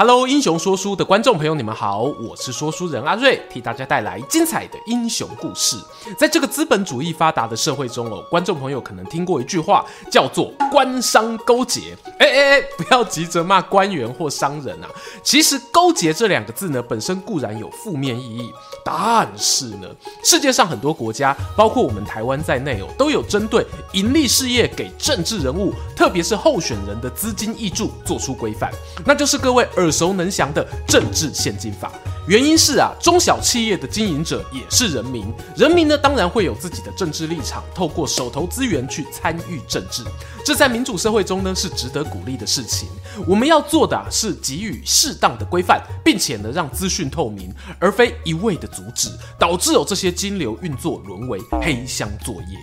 Hello，英雄说书的观众朋友，你们好，我是说书人阿瑞，替大家带来精彩的英雄故事。在这个资本主义发达的社会中哦，观众朋友可能听过一句话，叫做“官商勾结”。哎哎哎，不要急着骂官员或商人啊，其实“勾结”这两个字呢，本身固然有负面意义，但是呢，世界上很多国家，包括我们台湾在内哦，都有针对盈利事业给政治人物，特别是候选人的资金益助做出规范，那就是各位耳熟能详的政治现金法，原因是啊，中小企业的经营者也是人民，人民呢当然会有自己的政治立场，透过手头资源去参与政治，这在民主社会中呢是值得鼓励的事情。我们要做的啊是给予适当的规范，并且呢让资讯透明，而非一味的阻止，导致有这些金流运作沦为黑箱作业。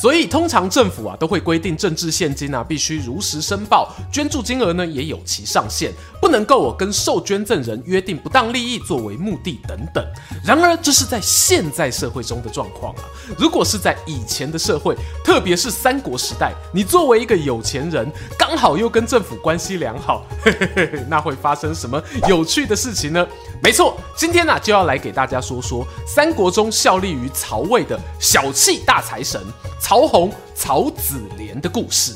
所以，通常政府啊都会规定政治献金啊必须如实申报，捐助金额呢也有其上限，不能够我跟受捐赠人约定不当利益作为目的等等。然而，这是在现在社会中的状况啊。如果是在以前的社会，特别是三国时代，你作为一个有钱人，刚好又跟政府关系良好，嘿嘿嘿，那会发生什么有趣的事情呢？没错，今天呢、啊、就要来给大家说说三国中效力于曹魏的小气大财神。曹洪、曹子廉的故事。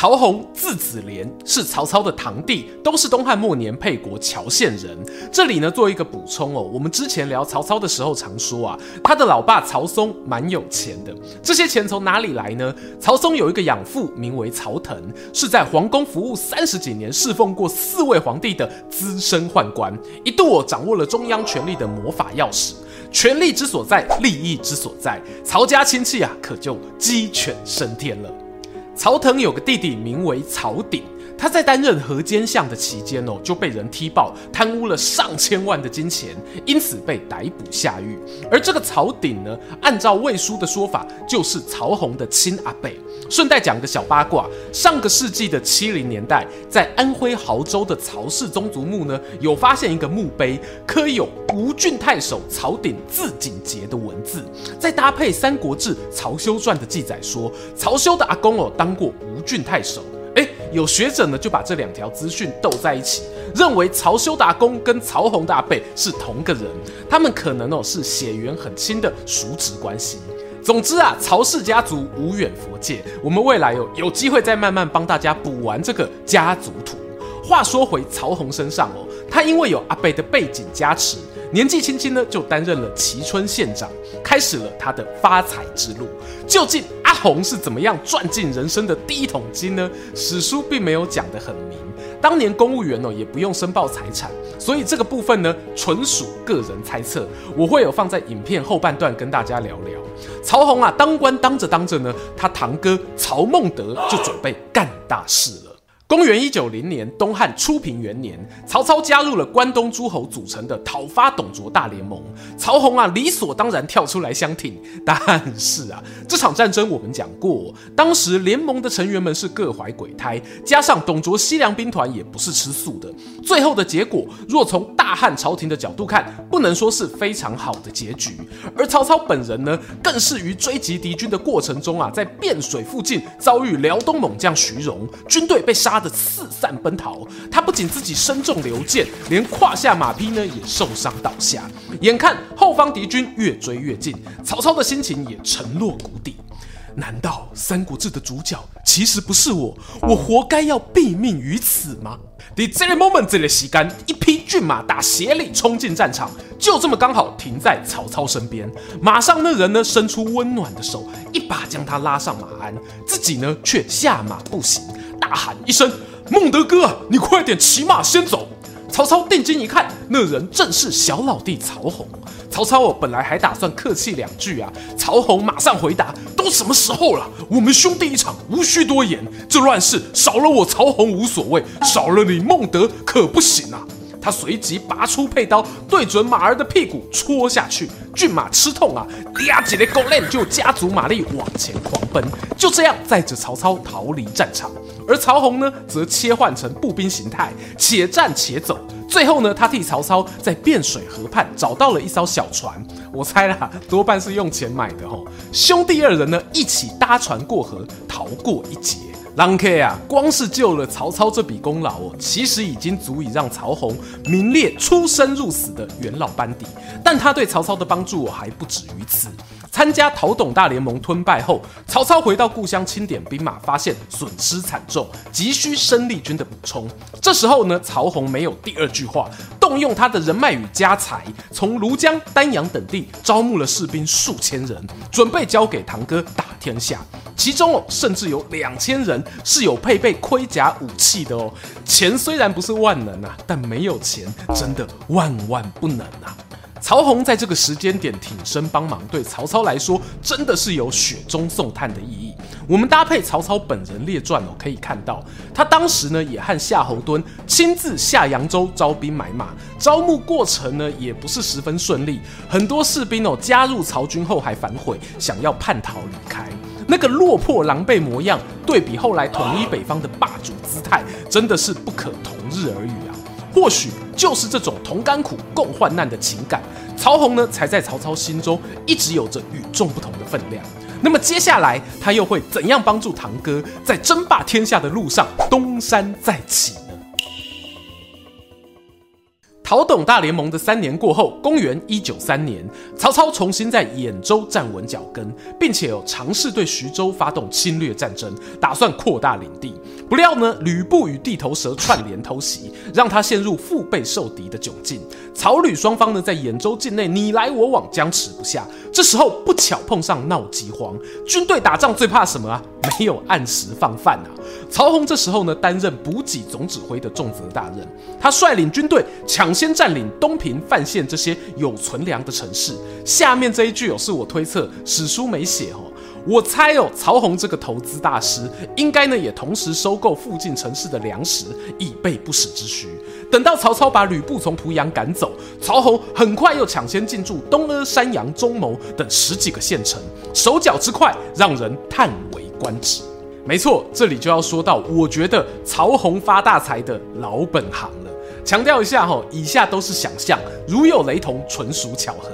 曹洪字子廉，是曹操的堂弟，都是东汉末年沛国谯县人。这里呢，做一个补充哦，我们之前聊曹操的时候常说啊，他的老爸曹嵩蛮有钱的。这些钱从哪里来呢？曹嵩有一个养父，名为曹腾，是在皇宫服务三十几年，侍奉过四位皇帝的资深宦官，一度我掌握了中央权力的魔法钥匙。权力之所在，利益之所在，曹家亲戚啊，可就鸡犬升天了。曹腾有个弟弟，名为曹鼎。他在担任河间相的期间哦，就被人踢爆贪污了上千万的金钱，因此被逮捕下狱。而这个曹鼎呢，按照魏书的说法，就是曹洪的亲阿伯。顺带讲个小八卦：上个世纪的七零年代，在安徽亳州的曹氏宗族墓呢，有发现一个墓碑，刻有吴郡太守曹鼎字景节的文字。再搭配《三国志·曹休传》的记载说，曹休的阿公哦，当过吴郡太守。诶，有学者呢就把这两条资讯斗在一起，认为曹休的阿公跟曹洪的阿伯是同个人，他们可能哦是血缘很亲的叔侄关系。总之啊，曹氏家族无远佛界，我们未来有有机会再慢慢帮大家补完这个家族图。话说回曹洪身上哦，他因为有阿伯的背景加持，年纪轻轻呢就担任了齐春县长，开始了他的发财之路。究竟阿红是怎么样赚进人生的第一桶金呢？史书并没有讲得很明。当年公务员哦也不用申报财产，所以这个部分呢纯属个人猜测。我会有放在影片后半段跟大家聊聊。曹洪啊当官当着当着呢，他堂哥曹孟德就准备干大事了。公元一九零年，东汉初平元年，曹操加入了关东诸侯组成的讨伐董卓大联盟。曹洪啊，理所当然跳出来相挺。但是啊，这场战争我们讲过，当时联盟的成员们是各怀鬼胎，加上董卓西凉兵团也不是吃素的。最后的结果，若从大汉朝廷的角度看，不能说是非常好的结局。而曹操本人呢，更是于追击敌军的过程中啊，在汴水附近遭遇辽东猛将徐荣，军队被杀。的四散奔逃，他不仅自己身中流箭，连胯下马匹呢也受伤倒下。眼看后方敌军越追越近，曹操的心情也沉落谷底。难道《三国志》的主角其实不是我？我活该要毙命于此吗？在这个 moment，这个时间，一匹骏马打斜里冲进战场，就这么刚好停在曹操身边。马上那人呢，伸出温暖的手，一把将他拉上马鞍，自己呢却下马步行。大喊一声：“孟德哥，你快点骑马先走！”曹操定睛一看，那人正是小老弟曹洪。曹操哦，本来还打算客气两句啊，曹洪马上回答：“都什么时候了？我们兄弟一场，无需多言。这乱世少了我曹洪无所谓，少了你孟德可不行啊！”他随即拔出佩刀，对准马儿的屁股戳下去。骏马吃痛啊，嗲几的狗链就加足马力往前狂奔，就这样载着曹操逃离战场。而曹洪呢，则切换成步兵形态，且战且走。最后呢，他替曹操在汴水河畔找到了一艘小船，我猜啦，多半是用钱买的吼。兄弟二人呢，一起搭船过河，逃过一劫。郎 K 啊，光是救了曹操这笔功劳哦，其实已经足以让曹洪名列出生入死的元老班底。但他对曹操的帮助哦，还不止于此。参加讨董大联盟吞败后，曹操回到故乡清点兵马，发现损失惨重，急需生力军的补充。这时候呢，曹洪没有第二句话，动用他的人脉与家财，从庐江、丹阳等地招募了士兵数千人，准备交给堂哥打天下。其中哦，甚至有两千人是有配备盔甲武器的哦。钱虽然不是万能啊，但没有钱真的万万不能啊。曹洪在这个时间点挺身帮忙，对曹操来说真的是有雪中送炭的意义。我们搭配曹操本人列传哦，可以看到他当时呢也和夏侯惇亲自下扬州招兵买马，招募过程呢也不是十分顺利，很多士兵哦加入曹军后还反悔，想要叛逃离开，那个落魄狼狈模样，对比后来统一北方的霸主姿态，真的是不可同日而语啊。或许就是这种同甘苦、共患难的情感，曹洪呢才在曹操心中一直有着与众不同的分量。那么接下来他又会怎样帮助堂哥在争霸天下的路上东山再起？讨董大联盟的三年过后，公元一九三年，曹操重新在兖州站稳脚跟，并且有尝试对徐州发动侵略战争，打算扩大领地。不料呢，吕布与地头蛇串联偷袭，让他陷入腹背受敌的窘境。曹吕双方呢，在兖州境内你来我往，僵持不下。这时候不巧碰上闹饥荒，军队打仗最怕什么啊？没有按时放饭啊！曹洪这时候呢，担任补给总指挥的重责大任，他率领军队抢先占领东平、范县这些有存粮的城市。下面这一句哦，是我推测，史书没写哦。我猜哦，曹洪这个投资大师，应该呢也同时收购附近城市的粮食，以备不时之需。等到曹操把吕布从濮阳赶走，曹洪很快又抢先进驻东阿、山阳、中牟等十几个县城，手脚之快，让人叹为观止。没错，这里就要说到，我觉得曹洪发大财的老本行了。强调一下哈，以下都是想象，如有雷同，纯属巧合。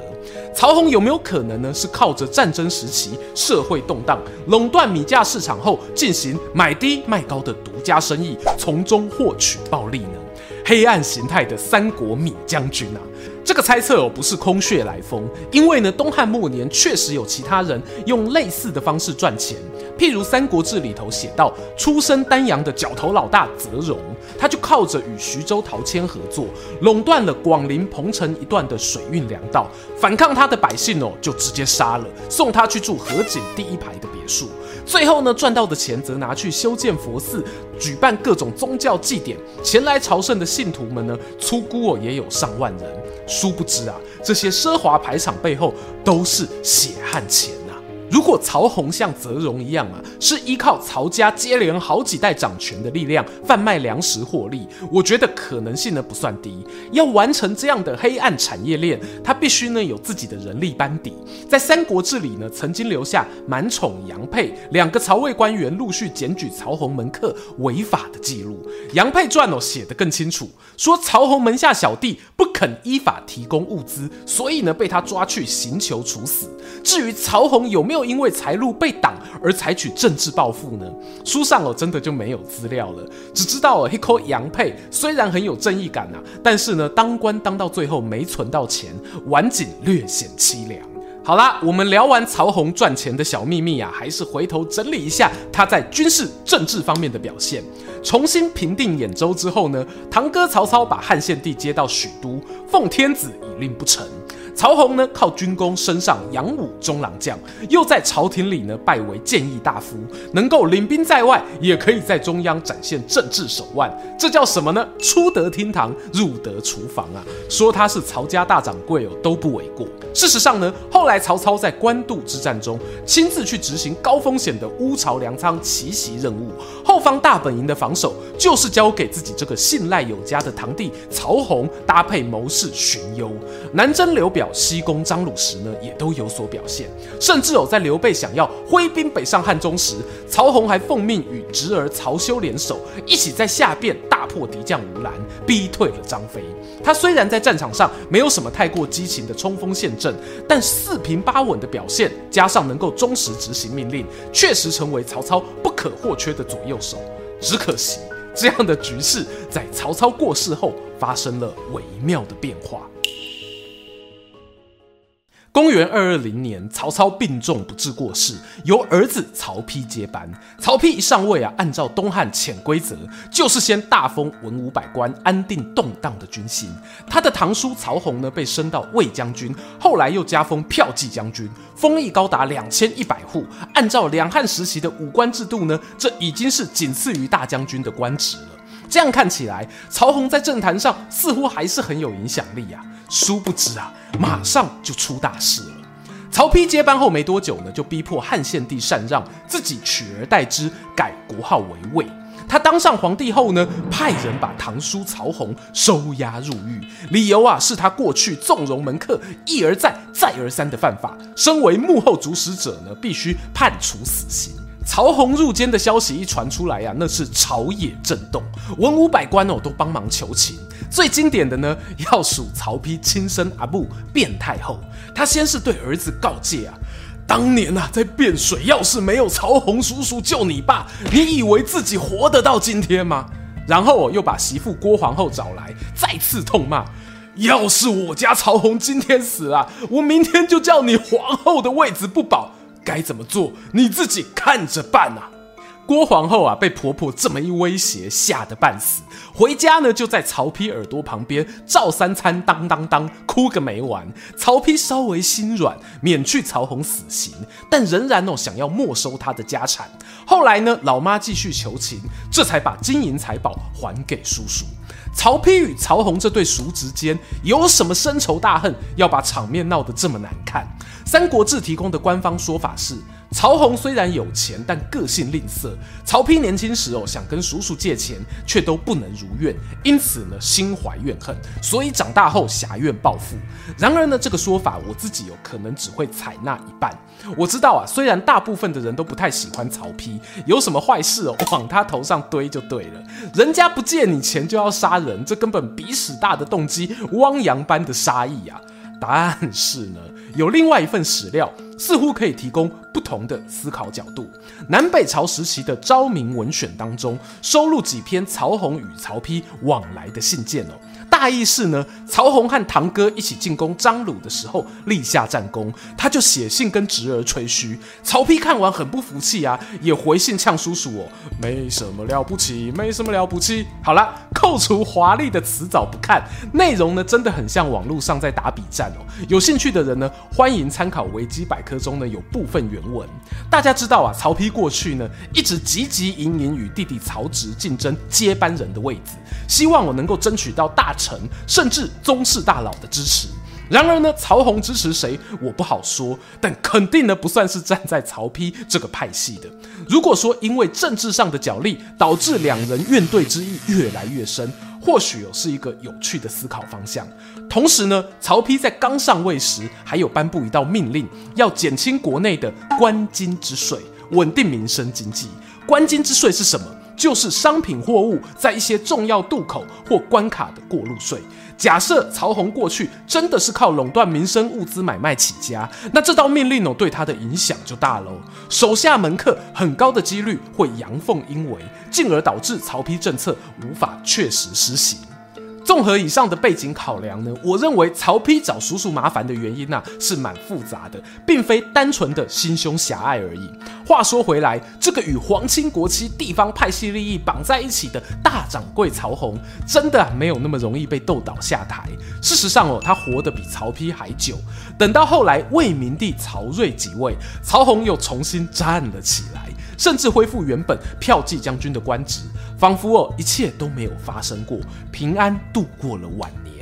曹洪有没有可能呢？是靠着战争时期社会动荡，垄断米价市场后，进行买低卖高的独家生意，从中获取暴利呢？黑暗形态的三国米将军啊，这个猜测哦不是空穴来风，因为呢东汉末年确实有其他人用类似的方式赚钱，譬如《三国志》里头写到，出身丹阳的角头老大泽荣，他就靠着与徐州陶谦合作，垄断了广陵彭城一段的水运粮道，反抗他的百姓哦就直接杀了，送他去住河景第一排的别墅。最后呢，赚到的钱则拿去修建佛寺，举办各种宗教祭典。前来朝圣的信徒们呢，粗估哦也有上万人。殊不知啊，这些奢华排场背后都是血汗钱。如果曹洪像泽荣一样啊，是依靠曹家接连好几代掌权的力量贩卖粮食获利，我觉得可能性呢不算低。要完成这样的黑暗产业链，他必须呢有自己的人力班底。在《三国志》里呢，曾经留下满宠、杨沛两个曹魏官员陆续检举曹洪门客违法的记录。杨沛传哦写得更清楚，说曹洪门下小弟不肯依法提供物资，所以呢被他抓去刑求处死。至于曹洪有没有又因为财路被挡而采取政治报复呢？书上哦真的就没有资料了，只知道哦，一杨沛虽然很有正义感啊，但是呢当官当到最后没存到钱，晚景略显凄凉。好啦，我们聊完曹洪赚钱的小秘密啊，还是回头整理一下他在军事政治方面的表现。重新平定兖州之后呢，堂哥曹操把汉献帝接到许都，奉天子以令不臣。曹洪呢，靠军功升上扬武中郎将，又在朝廷里呢拜为谏议大夫，能够领兵在外，也可以在中央展现政治手腕。这叫什么呢？出得厅堂，入得厨房啊！说他是曹家大掌柜哦，都不为过。事实上呢，后来曹操在官渡之战中，亲自去执行高风险的乌巢粮仓奇袭任务，后方大本营的防守就是交给自己这个信赖有加的堂弟曹洪，搭配谋士荀攸。南征刘表、西攻张鲁时呢，也都有所表现。甚至哦，在刘备想要挥兵北上汉中时，曹洪还奉命与侄儿曹休联手，一起在下边大破敌将吴兰，逼退了张飞。他虽然在战场上没有什么太过激情的冲锋陷阵，但四平八稳的表现，加上能够忠实执行命令，确实成为曹操不可或缺的左右手。只可惜，这样的局势在曹操过世后发生了微妙的变化。公元二二零年，曹操病重不治过世，由儿子曹丕接班。曹丕一上位啊，按照东汉潜规则，就是先大封文武百官，安定动荡的军心。他的堂叔曹洪呢，被升到卫将军，后来又加封骠骑将军，封邑高达两千一百户。按照两汉时期的武官制度呢，这已经是仅次于大将军的官职了。这样看起来，曹洪在政坛上似乎还是很有影响力呀、啊。殊不知啊，马上就出大事了。曹丕接班后没多久呢，就逼迫汉献帝禅让，自己取而代之，改国号为魏。他当上皇帝后呢，派人把堂叔曹洪收押入狱，理由啊是他过去纵容门客，一而再、再而三的犯法，身为幕后主使者呢，必须判处死刑。曹洪入监的消息一传出来呀、啊，那是朝野震动，文武百官哦都帮忙求情。最经典的呢，要数曹丕亲生阿母卞太后。他先是对儿子告诫啊，当年啊在汴水，要是没有曹洪叔叔救你爸，你以为自己活得到今天吗？然后又把媳妇郭皇后找来，再次痛骂，要是我家曹洪今天死了，我明天就叫你皇后的位子不保。该怎么做？你自己看着办啊！郭皇后啊，被婆婆这么一威胁，吓得半死。回家呢，就在曹丕耳朵旁边照三餐当当当哭个没完。曹丕稍微心软，免去曹洪死刑，但仍然哦想要没收他的家产。后来呢，老妈继续求情，这才把金银财宝还给叔叔。曹丕与曹洪这对叔侄间有什么深仇大恨，要把场面闹得这么难看？《三国志》提供的官方说法是，曹洪虽然有钱，但个性吝啬。曹丕年轻时哦，想跟叔叔借钱，却都不能如愿，因此呢，心怀怨恨，所以长大后挟怨报复。然而呢，这个说法我自己有可能只会采纳一半。我知道啊，虽然大部分的人都不太喜欢曹丕，有什么坏事哦，往他头上堆就对了。人家不借你钱就要杀人，这根本比屎大的动机，汪洋般的杀意啊！答案是呢。有另外一份史料，似乎可以提供不同的思考角度。南北朝时期的《昭明文选》当中，收录几篇曹洪与曹丕往来的信件哦。大意是呢，曹洪和堂哥一起进攻张鲁的时候立下战功，他就写信跟侄儿吹嘘。曹丕看完很不服气啊，也回信呛叔叔哦，没什么了不起，没什么了不起。好了，扣除华丽的辞藻不看，内容呢真的很像网络上在打笔战哦。有兴趣的人呢，欢迎参考维基百科中呢有部分原文。大家知道啊，曹丕过去呢一直汲汲营营与弟弟曹植竞争接班人的位子，希望我能够争取到大臣甚至宗室大佬的支持。然而呢，曹洪支持谁，我不好说，但肯定呢不算是站在曹丕这个派系的。如果说因为政治上的角力导致两人怨怼之意越来越深，或许有是一个有趣的思考方向。同时呢，曹丕在刚上位时还有颁布一道命令，要减轻国内的关津之税，稳定民生经济。关津之税是什么？就是商品货物在一些重要渡口或关卡的过路税。假设曹洪过去真的是靠垄断民生物资买卖起家，那这道命令哦对他的影响就大喽。手下门客很高的几率会阳奉阴违，进而导致曹丕政策无法确实施行。综合以上的背景考量呢，我认为曹丕找叔叔麻烦的原因呢、啊、是蛮复杂的，并非单纯的心胸狭隘而已。话说回来，这个与皇亲国戚、地方派系利益绑在一起的大掌柜曹洪，真的没有那么容易被斗倒下台。事实上哦，他活得比曹丕还久。等到后来魏明帝曹叡即位，曹洪又重新站了起来，甚至恢复原本驃骑将军的官职，仿佛哦一切都没有发生过，平安度过了晚年。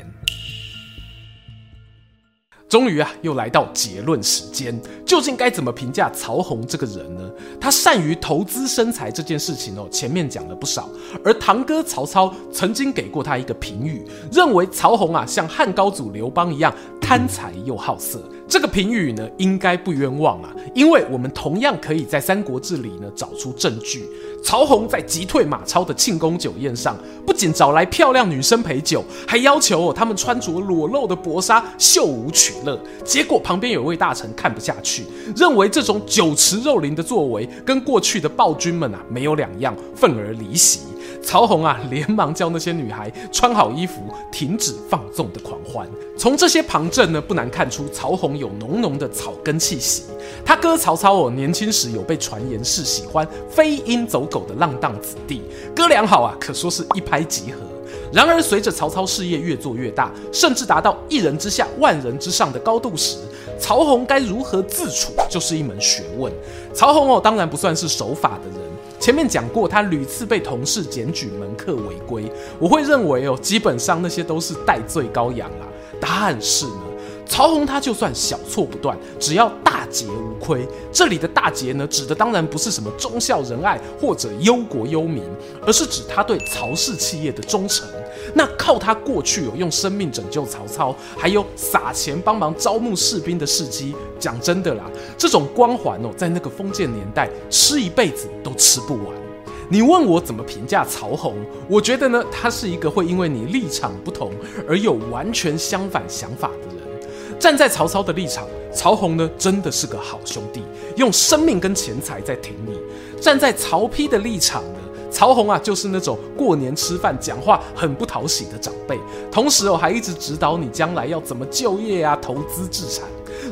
终于啊，又来到结论时间。究竟该怎么评价曹洪这个人呢？他善于投资生财这件事情哦，前面讲了不少。而堂哥曹操曾经给过他一个评语，认为曹洪啊像汉高祖刘邦一样贪财又好色。这个评语呢，应该不冤枉啊，因为我们同样可以在《三国志》里呢找出证据。曹洪在击退马超的庆功酒宴上，不仅找来漂亮女生陪酒，还要求他们穿着裸露的薄纱秀舞取乐。结果旁边有位大臣看不下去，认为这种酒池肉林的作为跟过去的暴君们啊没有两样，愤而离席。曹洪啊，连忙叫那些女孩穿好衣服，停止放纵的狂欢。从这些旁证呢，不难看出曹洪有浓浓的草根气息。他哥曹操哦，年轻时有被传言是喜欢飞鹰走狗的浪荡子弟，哥俩好啊，可说是一拍即合。然而，随着曹操事业越做越大，甚至达到一人之下、万人之上的高度时，曹洪该如何自处，就是一门学问。曹洪哦，当然不算是守法的人。前面讲过，他屡次被同事检举门客违规，我会认为哦，基本上那些都是代罪羔羊啦。但是呢，曹洪他就算小错不断，只要大节无亏。这里的大节呢，指的当然不是什么忠孝仁爱或者忧国忧民，而是指他对曹氏企业的忠诚。那靠他过去有用生命拯救曹操，还有撒钱帮忙招募士兵的事迹，讲真的啦，这种光环哦，在那个封建年代吃一辈子都吃不完。你问我怎么评价曹洪？我觉得呢，他是一个会因为你立场不同而有完全相反想法的人。站在曹操的立场，曹洪呢真的是个好兄弟，用生命跟钱财在挺你；站在曹丕的立场呢，曹洪啊，就是那种过年吃饭讲话很不讨喜的长辈，同时哦还一直指导你将来要怎么就业啊、投资置产。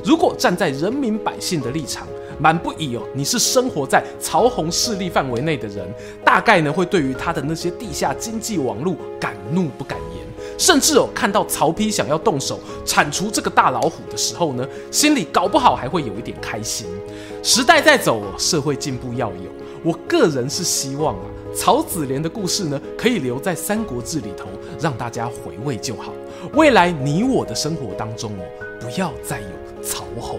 如果站在人民百姓的立场，满不以哦你是生活在曹洪势力范围内的人，大概呢会对于他的那些地下经济网络敢怒不敢言，甚至哦看到曹丕想要动手铲除这个大老虎的时候呢，心里搞不好还会有一点开心。时代在走，社会进步要有，我个人是希望啊。曹子廉的故事呢，可以留在《三国志》里头，让大家回味就好。未来你我的生活当中哦，不要再有曹洪。